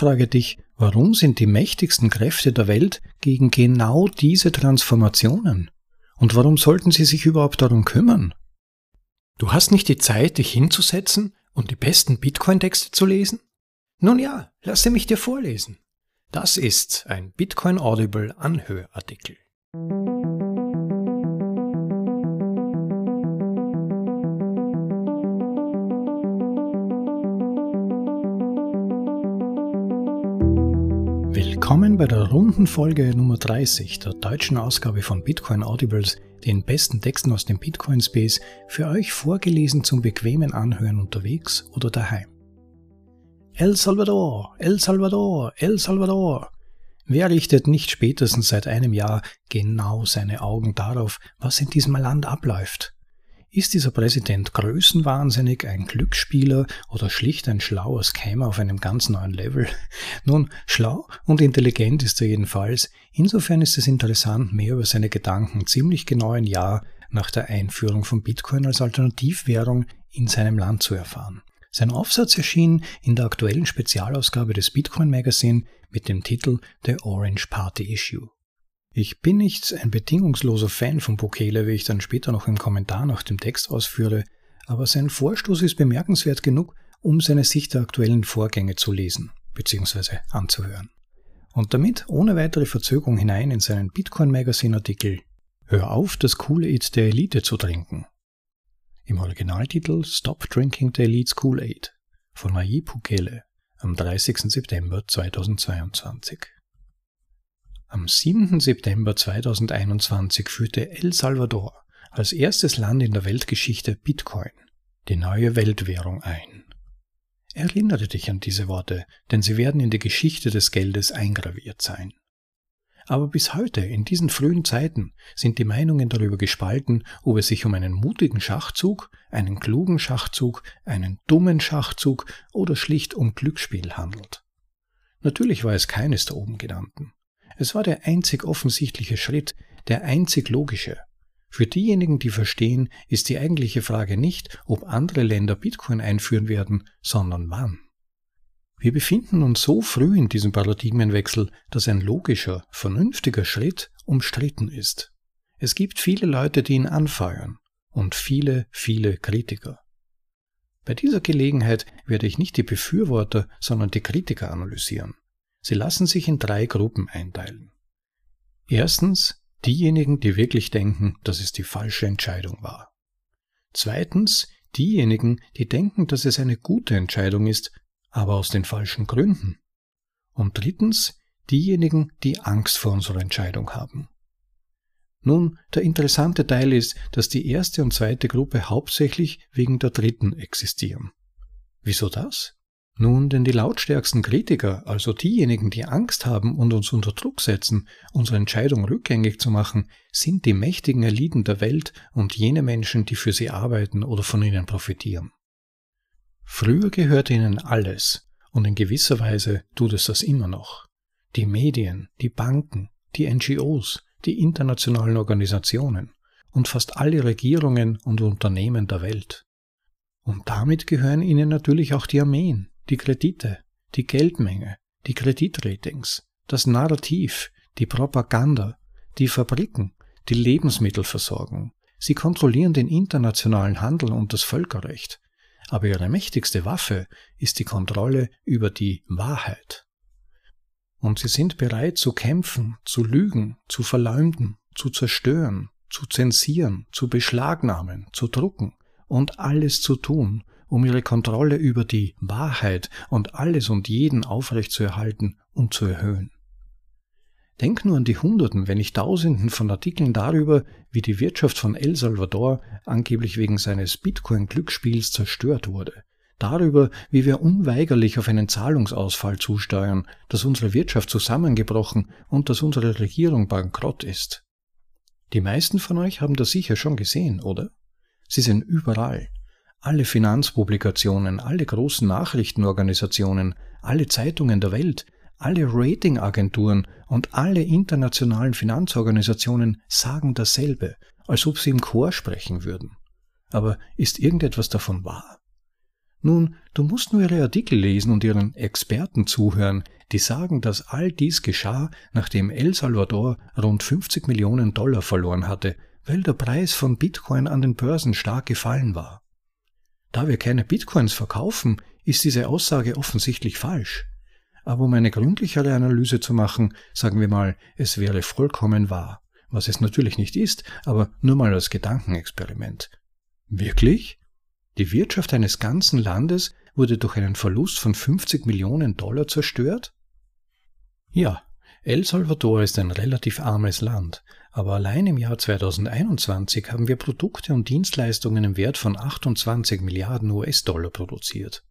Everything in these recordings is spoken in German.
frage dich, warum sind die mächtigsten Kräfte der Welt gegen genau diese Transformationen? Und warum sollten sie sich überhaupt darum kümmern? Du hast nicht die Zeit, dich hinzusetzen und die besten Bitcoin-Texte zu lesen? Nun ja, lasse mich dir vorlesen. Das ist ein Bitcoin Audible Anhörartikel. Willkommen bei der runden Folge Nummer 30 der deutschen Ausgabe von Bitcoin Audibles, den besten Texten aus dem Bitcoin Space, für euch vorgelesen zum bequemen Anhören unterwegs oder daheim. El Salvador, El Salvador, El Salvador. Wer richtet nicht spätestens seit einem Jahr genau seine Augen darauf, was in diesem Land abläuft? Ist dieser Präsident größenwahnsinnig, ein Glücksspieler oder schlicht ein schlauer Scammer auf einem ganz neuen Level? Nun, schlau und intelligent ist er jedenfalls. Insofern ist es interessant, mehr über seine Gedanken ziemlich genau ein Jahr nach der Einführung von Bitcoin als Alternativwährung in seinem Land zu erfahren. Sein Aufsatz erschien in der aktuellen Spezialausgabe des Bitcoin Magazine mit dem Titel The Orange Party Issue. Ich bin nicht ein bedingungsloser Fan von Bukele, wie ich dann später noch im Kommentar nach dem Text ausführe, aber sein Vorstoß ist bemerkenswert genug, um seine Sicht der aktuellen Vorgänge zu lesen bzw. anzuhören. Und damit ohne weitere Verzögerung hinein in seinen Bitcoin Magazine Artikel Hör auf, das Kool-Aid der Elite zu trinken. Im Originaltitel Stop Drinking the Elite's Kool-Aid von Nayib Bukele am 30. September 2022. Am 7. September 2021 führte El Salvador als erstes Land in der Weltgeschichte Bitcoin, die neue Weltwährung, ein. Erinnere dich an diese Worte, denn sie werden in die Geschichte des Geldes eingraviert sein. Aber bis heute, in diesen frühen Zeiten, sind die Meinungen darüber gespalten, ob es sich um einen mutigen Schachzug, einen klugen Schachzug, einen dummen Schachzug oder schlicht um Glücksspiel handelt. Natürlich war es keines der oben genannten. Es war der einzig offensichtliche Schritt, der einzig logische. Für diejenigen, die verstehen, ist die eigentliche Frage nicht, ob andere Länder Bitcoin einführen werden, sondern wann. Wir befinden uns so früh in diesem Paradigmenwechsel, dass ein logischer, vernünftiger Schritt umstritten ist. Es gibt viele Leute, die ihn anfeuern und viele, viele Kritiker. Bei dieser Gelegenheit werde ich nicht die Befürworter, sondern die Kritiker analysieren. Sie lassen sich in drei Gruppen einteilen. Erstens diejenigen, die wirklich denken, dass es die falsche Entscheidung war. Zweitens diejenigen, die denken, dass es eine gute Entscheidung ist, aber aus den falschen Gründen. Und drittens diejenigen, die Angst vor unserer Entscheidung haben. Nun, der interessante Teil ist, dass die erste und zweite Gruppe hauptsächlich wegen der dritten existieren. Wieso das? Nun, denn die lautstärksten Kritiker, also diejenigen, die Angst haben und uns unter Druck setzen, unsere Entscheidung rückgängig zu machen, sind die mächtigen Eliten der Welt und jene Menschen, die für sie arbeiten oder von ihnen profitieren. Früher gehörte ihnen alles, und in gewisser Weise tut es das immer noch. Die Medien, die Banken, die NGOs, die internationalen Organisationen und fast alle Regierungen und Unternehmen der Welt. Und damit gehören ihnen natürlich auch die Armeen, die Kredite, die Geldmenge, die Kreditratings, das Narrativ, die Propaganda, die Fabriken, die Lebensmittelversorgung. Sie kontrollieren den internationalen Handel und das Völkerrecht. Aber ihre mächtigste Waffe ist die Kontrolle über die Wahrheit. Und sie sind bereit zu kämpfen, zu lügen, zu verleumden, zu zerstören, zu zensieren, zu beschlagnahmen, zu drucken und alles zu tun, um ihre Kontrolle über die Wahrheit und alles und jeden aufrechtzuerhalten und zu erhöhen. Denk nur an die Hunderten, wenn nicht Tausenden von Artikeln darüber, wie die Wirtschaft von El Salvador angeblich wegen seines Bitcoin-Glücksspiels zerstört wurde. Darüber, wie wir unweigerlich auf einen Zahlungsausfall zusteuern, dass unsere Wirtschaft zusammengebrochen und dass unsere Regierung bankrott ist. Die meisten von euch haben das sicher schon gesehen, oder? Sie sind überall. Alle Finanzpublikationen, alle großen Nachrichtenorganisationen, alle Zeitungen der Welt, alle Ratingagenturen und alle internationalen Finanzorganisationen sagen dasselbe, als ob sie im Chor sprechen würden. Aber ist irgendetwas davon wahr? Nun, du musst nur ihre Artikel lesen und ihren Experten zuhören, die sagen, dass all dies geschah, nachdem El Salvador rund 50 Millionen Dollar verloren hatte, weil der Preis von Bitcoin an den Börsen stark gefallen war. Da wir keine Bitcoins verkaufen, ist diese Aussage offensichtlich falsch. Aber um eine gründlichere Analyse zu machen, sagen wir mal, es wäre vollkommen wahr. Was es natürlich nicht ist, aber nur mal als Gedankenexperiment. Wirklich? Die Wirtschaft eines ganzen Landes wurde durch einen Verlust von 50 Millionen Dollar zerstört? Ja, El Salvador ist ein relativ armes Land, aber allein im Jahr 2021 haben wir Produkte und Dienstleistungen im Wert von 28 Milliarden US-Dollar produziert.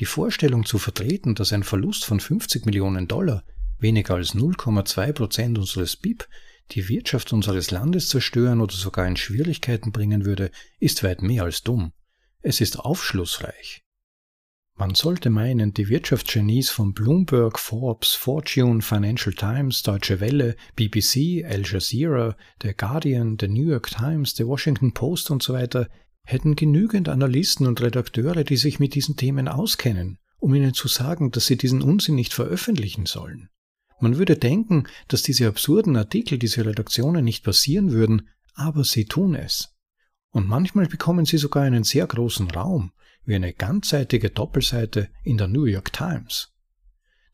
Die Vorstellung zu vertreten, dass ein Verlust von 50 Millionen Dollar, weniger als 0,2 Prozent unseres BIP, die Wirtschaft unseres Landes zerstören oder sogar in Schwierigkeiten bringen würde, ist weit mehr als dumm. Es ist aufschlussreich. Man sollte meinen, die Wirtschaftsgenies von Bloomberg, Forbes, Fortune, Financial Times, Deutsche Welle, BBC, Al Jazeera, The Guardian, The New York Times, The Washington Post und so weiter hätten genügend Analysten und Redakteure, die sich mit diesen Themen auskennen, um ihnen zu sagen, dass sie diesen Unsinn nicht veröffentlichen sollen. Man würde denken, dass diese absurden Artikel, diese Redaktionen nicht passieren würden, aber sie tun es. Und manchmal bekommen sie sogar einen sehr großen Raum, wie eine ganzseitige Doppelseite in der New York Times.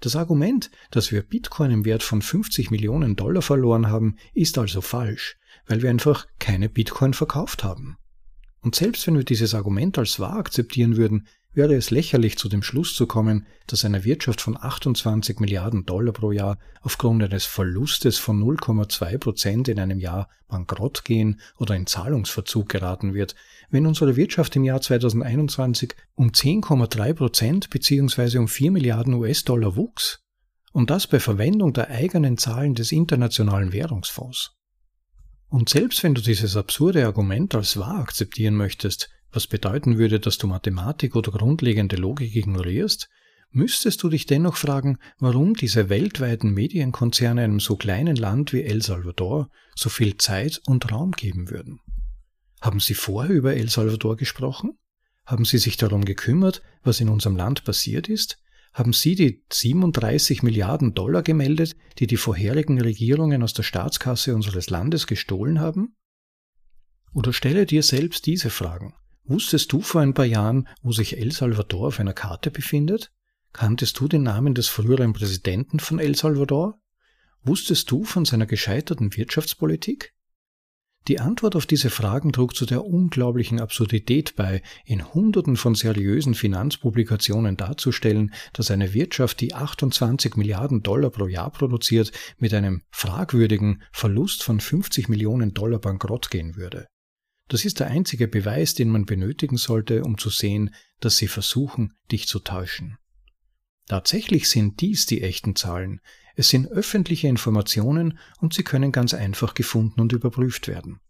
Das Argument, dass wir Bitcoin im Wert von 50 Millionen Dollar verloren haben, ist also falsch, weil wir einfach keine Bitcoin verkauft haben. Und selbst wenn wir dieses Argument als wahr akzeptieren würden, wäre es lächerlich zu dem Schluss zu kommen, dass eine Wirtschaft von 28 Milliarden Dollar pro Jahr aufgrund eines Verlustes von 0,2 Prozent in einem Jahr bankrott gehen oder in Zahlungsverzug geraten wird, wenn unsere Wirtschaft im Jahr 2021 um 10,3 Prozent bzw. um 4 Milliarden US-Dollar wuchs. Und das bei Verwendung der eigenen Zahlen des Internationalen Währungsfonds. Und selbst wenn du dieses absurde Argument als wahr akzeptieren möchtest, was bedeuten würde, dass du Mathematik oder grundlegende Logik ignorierst, müsstest du dich dennoch fragen, warum diese weltweiten Medienkonzerne einem so kleinen Land wie El Salvador so viel Zeit und Raum geben würden. Haben sie vorher über El Salvador gesprochen? Haben sie sich darum gekümmert, was in unserem Land passiert ist? haben Sie die 37 Milliarden Dollar gemeldet, die die vorherigen Regierungen aus der Staatskasse unseres Landes gestohlen haben? Oder stelle dir selbst diese Fragen. Wusstest du vor ein paar Jahren, wo sich El Salvador auf einer Karte befindet? Kanntest du den Namen des früheren Präsidenten von El Salvador? Wusstest du von seiner gescheiterten Wirtschaftspolitik? Die Antwort auf diese Fragen trug zu der unglaublichen Absurdität bei, in Hunderten von seriösen Finanzpublikationen darzustellen, dass eine Wirtschaft, die 28 Milliarden Dollar pro Jahr produziert, mit einem fragwürdigen Verlust von 50 Millionen Dollar bankrott gehen würde. Das ist der einzige Beweis, den man benötigen sollte, um zu sehen, dass sie versuchen, dich zu täuschen. Tatsächlich sind dies die echten Zahlen, es sind öffentliche Informationen und sie können ganz einfach gefunden und überprüft werden.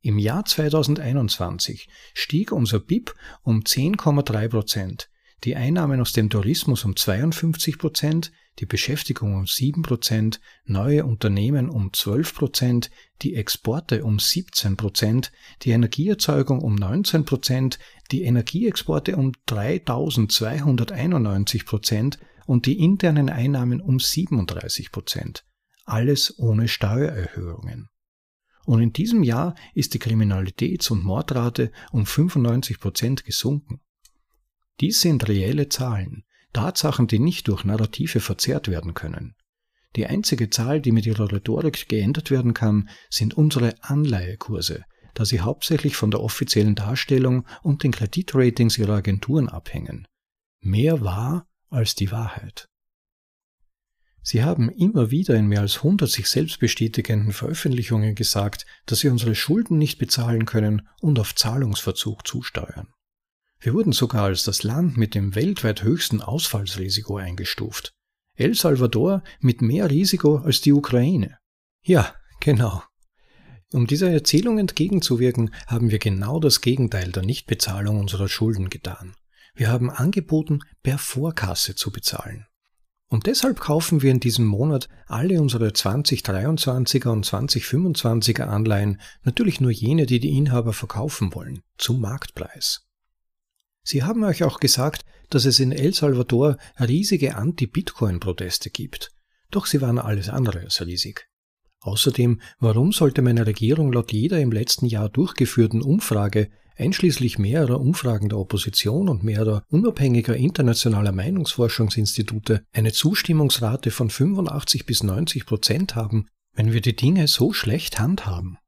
Im Jahr 2021 stieg unser BIP um 10,3 Prozent, die Einnahmen aus dem Tourismus um 52 Prozent, die Beschäftigung um 7 Prozent, neue Unternehmen um 12 Prozent, die Exporte um 17 Prozent, die Energieerzeugung um 19 Prozent, die Energieexporte um 3291 Prozent und die internen Einnahmen um 37 Prozent. Alles ohne Steuererhöhungen. Und in diesem Jahr ist die Kriminalitäts- und Mordrate um 95 Prozent gesunken. Dies sind reelle Zahlen, Tatsachen, die nicht durch Narrative verzerrt werden können. Die einzige Zahl, die mit ihrer Rhetorik geändert werden kann, sind unsere Anleihekurse, da sie hauptsächlich von der offiziellen Darstellung und den Kreditratings ihrer Agenturen abhängen. Mehr wahr als die Wahrheit. Sie haben immer wieder in mehr als 100 sich selbst bestätigenden Veröffentlichungen gesagt, dass sie unsere Schulden nicht bezahlen können und auf Zahlungsverzug zusteuern. Wir wurden sogar als das Land mit dem weltweit höchsten Ausfallsrisiko eingestuft. El Salvador mit mehr Risiko als die Ukraine. Ja, genau. Um dieser Erzählung entgegenzuwirken, haben wir genau das Gegenteil der Nichtbezahlung unserer Schulden getan. Wir haben angeboten, per Vorkasse zu bezahlen. Und deshalb kaufen wir in diesem Monat alle unsere 2023er und 2025er Anleihen, natürlich nur jene, die die Inhaber verkaufen wollen, zum Marktpreis. Sie haben euch auch gesagt, dass es in El Salvador riesige Anti-Bitcoin-Proteste gibt. Doch sie waren alles andere als riesig. Außerdem, warum sollte meine Regierung laut jeder im letzten Jahr durchgeführten Umfrage, einschließlich mehrerer Umfragen der Opposition und mehrerer unabhängiger internationaler Meinungsforschungsinstitute, eine Zustimmungsrate von 85 bis 90 Prozent haben, wenn wir die Dinge so schlecht handhaben?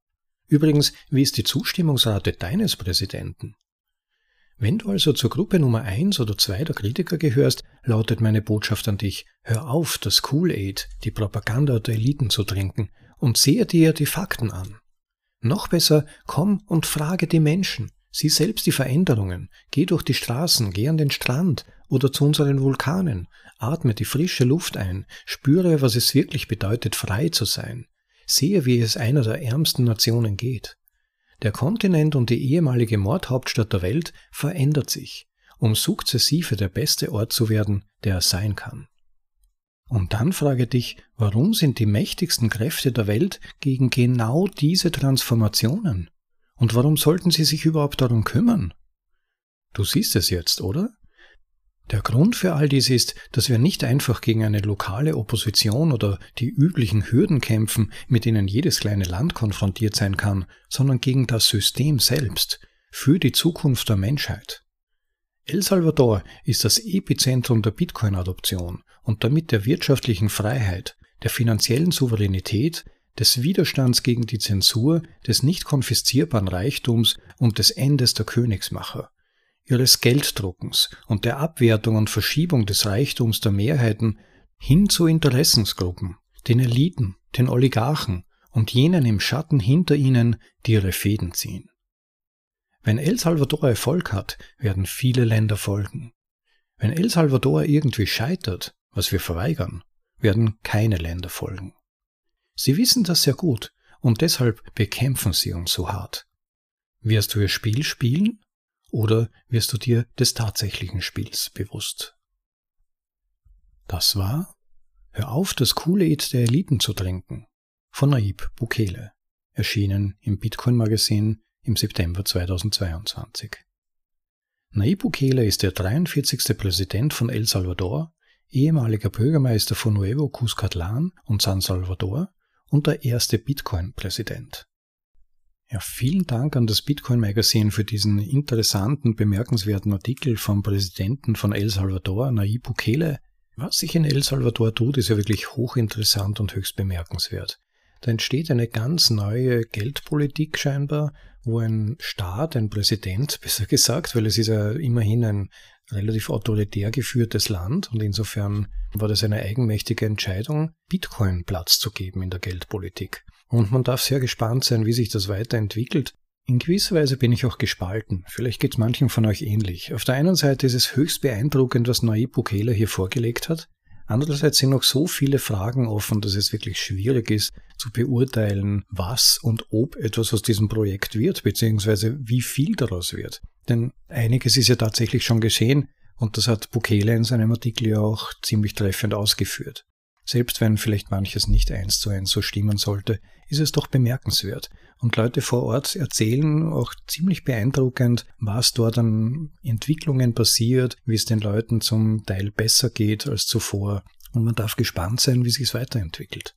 Übrigens, wie ist die Zustimmungsrate deines Präsidenten? Wenn du also zur Gruppe Nummer 1 oder 2 der Kritiker gehörst, lautet meine Botschaft an dich, hör auf, das Kool-Aid, die Propaganda der Eliten zu trinken und sehe dir die Fakten an. Noch besser, komm und frage die Menschen, sieh selbst die Veränderungen, geh durch die Straßen, geh an den Strand oder zu unseren Vulkanen, atme die frische Luft ein, spüre, was es wirklich bedeutet, frei zu sein, sehe, wie es einer der ärmsten Nationen geht. Der Kontinent und die ehemalige Mordhauptstadt der Welt verändert sich, um sukzessive der beste Ort zu werden, der er sein kann. Und dann frage dich, warum sind die mächtigsten Kräfte der Welt gegen genau diese Transformationen? Und warum sollten sie sich überhaupt darum kümmern? Du siehst es jetzt, oder? Der Grund für all dies ist, dass wir nicht einfach gegen eine lokale Opposition oder die üblichen Hürden kämpfen, mit denen jedes kleine Land konfrontiert sein kann, sondern gegen das System selbst, für die Zukunft der Menschheit. El Salvador ist das Epizentrum der Bitcoin-Adoption und damit der wirtschaftlichen Freiheit, der finanziellen Souveränität, des Widerstands gegen die Zensur, des nicht konfiszierbaren Reichtums und des Endes der Königsmacher ihres Gelddruckens und der Abwertung und Verschiebung des Reichtums der Mehrheiten hin zu Interessensgruppen, den Eliten, den Oligarchen und jenen im Schatten hinter ihnen, die ihre Fäden ziehen. Wenn El Salvador Erfolg hat, werden viele Länder folgen. Wenn El Salvador irgendwie scheitert, was wir verweigern, werden keine Länder folgen. Sie wissen das sehr gut und deshalb bekämpfen sie uns so hart. Wirst du ihr Spiel spielen oder wirst du dir des tatsächlichen Spiels bewusst? Das war Hör auf, das Kool-Aid der Eliten zu trinken von Naib Bukele, erschienen im Bitcoin-Magazin im September 2022. Naib Bukele ist der 43. Präsident von El Salvador, ehemaliger Bürgermeister von Nuevo Cuscatlán und San Salvador und der erste Bitcoin-Präsident. Ja, vielen Dank an das Bitcoin Magazine für diesen interessanten, bemerkenswerten Artikel vom Präsidenten von El Salvador, Nayib Bukele. Was sich in El Salvador tut, ist ja wirklich hochinteressant und höchst bemerkenswert. Da entsteht eine ganz neue Geldpolitik scheinbar, wo ein Staat, ein Präsident, besser gesagt, weil es ist ja immerhin ein relativ autoritär geführtes Land und insofern war das eine eigenmächtige Entscheidung, Bitcoin Platz zu geben in der Geldpolitik. Und man darf sehr gespannt sein, wie sich das weiterentwickelt. In gewisser Weise bin ich auch gespalten. Vielleicht geht es manchen von euch ähnlich. Auf der einen Seite ist es höchst beeindruckend, was Nayib Bukele hier vorgelegt hat. Andererseits sind noch so viele Fragen offen, dass es wirklich schwierig ist zu beurteilen, was und ob etwas aus diesem Projekt wird, beziehungsweise wie viel daraus wird. Denn einiges ist ja tatsächlich schon geschehen und das hat Bukele in seinem Artikel ja auch ziemlich treffend ausgeführt. Selbst wenn vielleicht manches nicht eins zu eins so stimmen sollte, ist es doch bemerkenswert. Und Leute vor Ort erzählen auch ziemlich beeindruckend, was dort an Entwicklungen passiert, wie es den Leuten zum Teil besser geht als zuvor. Und man darf gespannt sein, wie sich es weiterentwickelt.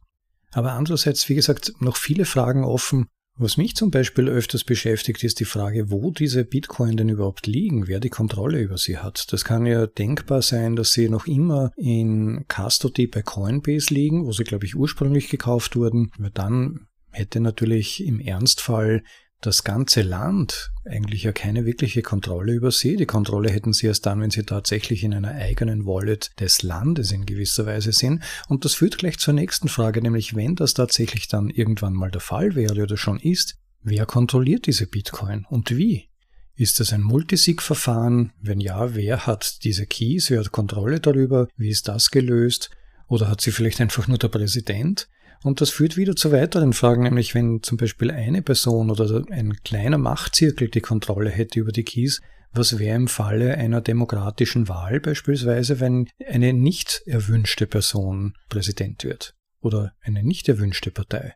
Aber andererseits, wie gesagt, noch viele Fragen offen, was mich zum Beispiel öfters beschäftigt, ist die Frage, wo diese Bitcoin denn überhaupt liegen, wer die Kontrolle über sie hat. Das kann ja denkbar sein, dass sie noch immer in Custody bei Coinbase liegen, wo sie, glaube ich, ursprünglich gekauft wurden. Weil dann hätte natürlich im Ernstfall das ganze Land eigentlich ja keine wirkliche Kontrolle über sie. Die Kontrolle hätten sie erst dann, wenn sie tatsächlich in einer eigenen Wallet des Landes in gewisser Weise sind. Und das führt gleich zur nächsten Frage, nämlich wenn das tatsächlich dann irgendwann mal der Fall wäre oder schon ist, wer kontrolliert diese Bitcoin und wie? Ist das ein Multisig-Verfahren? Wenn ja, wer hat diese Keys? Wer hat Kontrolle darüber? Wie ist das gelöst? Oder hat sie vielleicht einfach nur der Präsident? Und das führt wieder zu weiteren Fragen, nämlich wenn zum Beispiel eine Person oder ein kleiner Machtzirkel die Kontrolle hätte über die Keys, was wäre im Falle einer demokratischen Wahl beispielsweise, wenn eine nicht erwünschte Person Präsident wird oder eine nicht erwünschte Partei?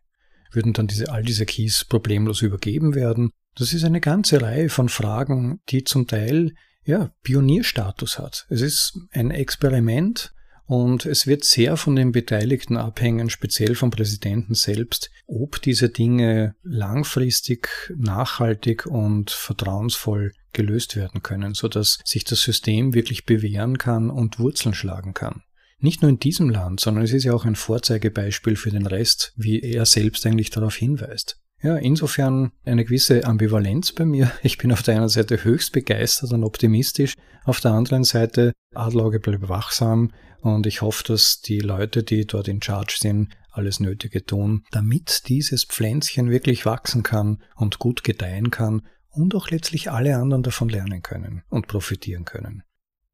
Würden dann diese, all diese Keys problemlos übergeben werden? Das ist eine ganze Reihe von Fragen, die zum Teil ja, Pionierstatus hat. Es ist ein Experiment und es wird sehr von den Beteiligten abhängen, speziell vom Präsidenten selbst, ob diese Dinge langfristig, nachhaltig und vertrauensvoll gelöst werden können, sodass sich das System wirklich bewähren kann und Wurzeln schlagen kann. Nicht nur in diesem Land, sondern es ist ja auch ein Vorzeigebeispiel für den Rest, wie er selbst eigentlich darauf hinweist. Ja, insofern eine gewisse Ambivalenz bei mir. Ich bin auf der einen Seite höchst begeistert und optimistisch, auf der anderen Seite Adlauge bleibt wachsam und ich hoffe, dass die Leute, die dort in Charge sind, alles Nötige tun, damit dieses Pflänzchen wirklich wachsen kann und gut gedeihen kann und auch letztlich alle anderen davon lernen können und profitieren können.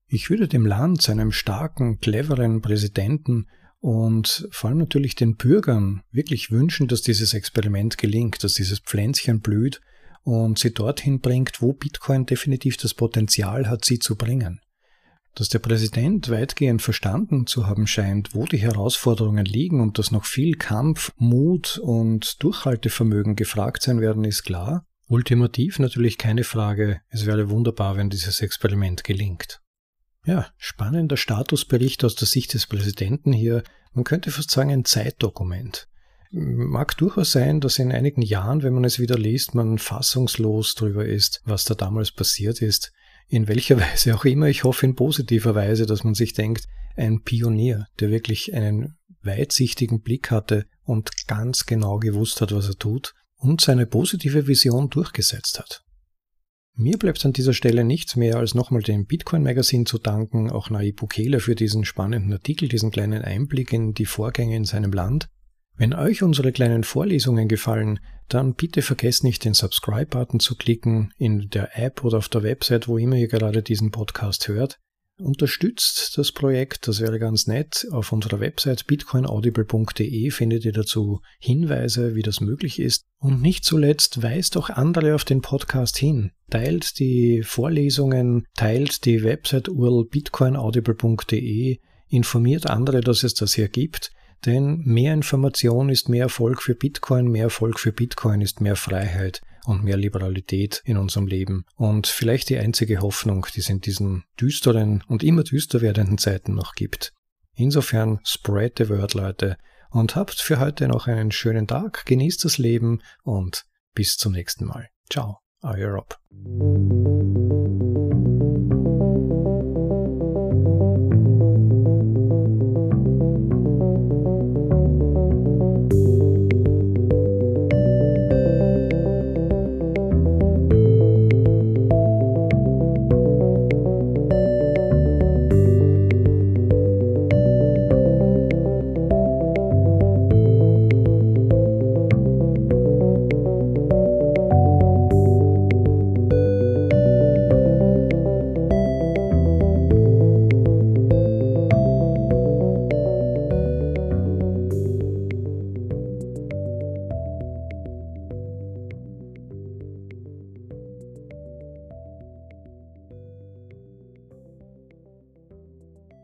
Ich würde dem Land, seinem starken, cleveren Präsidenten und vor allem natürlich den Bürgern wirklich wünschen, dass dieses Experiment gelingt, dass dieses Pflänzchen blüht und sie dorthin bringt, wo Bitcoin definitiv das Potenzial hat, sie zu bringen. Dass der Präsident weitgehend verstanden zu haben scheint, wo die Herausforderungen liegen und dass noch viel Kampf, Mut und Durchhaltevermögen gefragt sein werden, ist klar. Ultimativ natürlich keine Frage, es wäre wunderbar, wenn dieses Experiment gelingt. Ja, spannender Statusbericht aus der Sicht des Präsidenten hier. Man könnte fast sagen ein Zeitdokument. Mag durchaus sein, dass in einigen Jahren, wenn man es wieder liest, man fassungslos darüber ist, was da damals passiert ist. In welcher Weise auch immer. Ich hoffe in positiver Weise, dass man sich denkt, ein Pionier, der wirklich einen weitsichtigen Blick hatte und ganz genau gewusst hat, was er tut und seine positive Vision durchgesetzt hat. Mir bleibt an dieser Stelle nichts mehr, als nochmal dem Bitcoin Magazine zu danken, auch Nayib Bukele für diesen spannenden Artikel, diesen kleinen Einblick in die Vorgänge in seinem Land. Wenn euch unsere kleinen Vorlesungen gefallen, dann bitte vergesst nicht den Subscribe-Button zu klicken in der App oder auf der Website, wo immer ihr gerade diesen Podcast hört unterstützt das Projekt, das wäre ganz nett. Auf unserer Website bitcoinaudible.de findet ihr dazu Hinweise, wie das möglich ist. Und nicht zuletzt weist auch andere auf den Podcast hin. Teilt die Vorlesungen, teilt die Website URL bitcoinaudible.de, informiert andere, dass es das hier gibt. Denn mehr Information ist mehr Erfolg für Bitcoin, mehr Erfolg für Bitcoin ist mehr Freiheit und mehr Liberalität in unserem Leben. Und vielleicht die einzige Hoffnung, die es in diesen düsteren und immer düster werdenden Zeiten noch gibt. Insofern spread the word, Leute, und habt für heute noch einen schönen Tag, genießt das Leben und bis zum nächsten Mal. Ciao, euer Rob.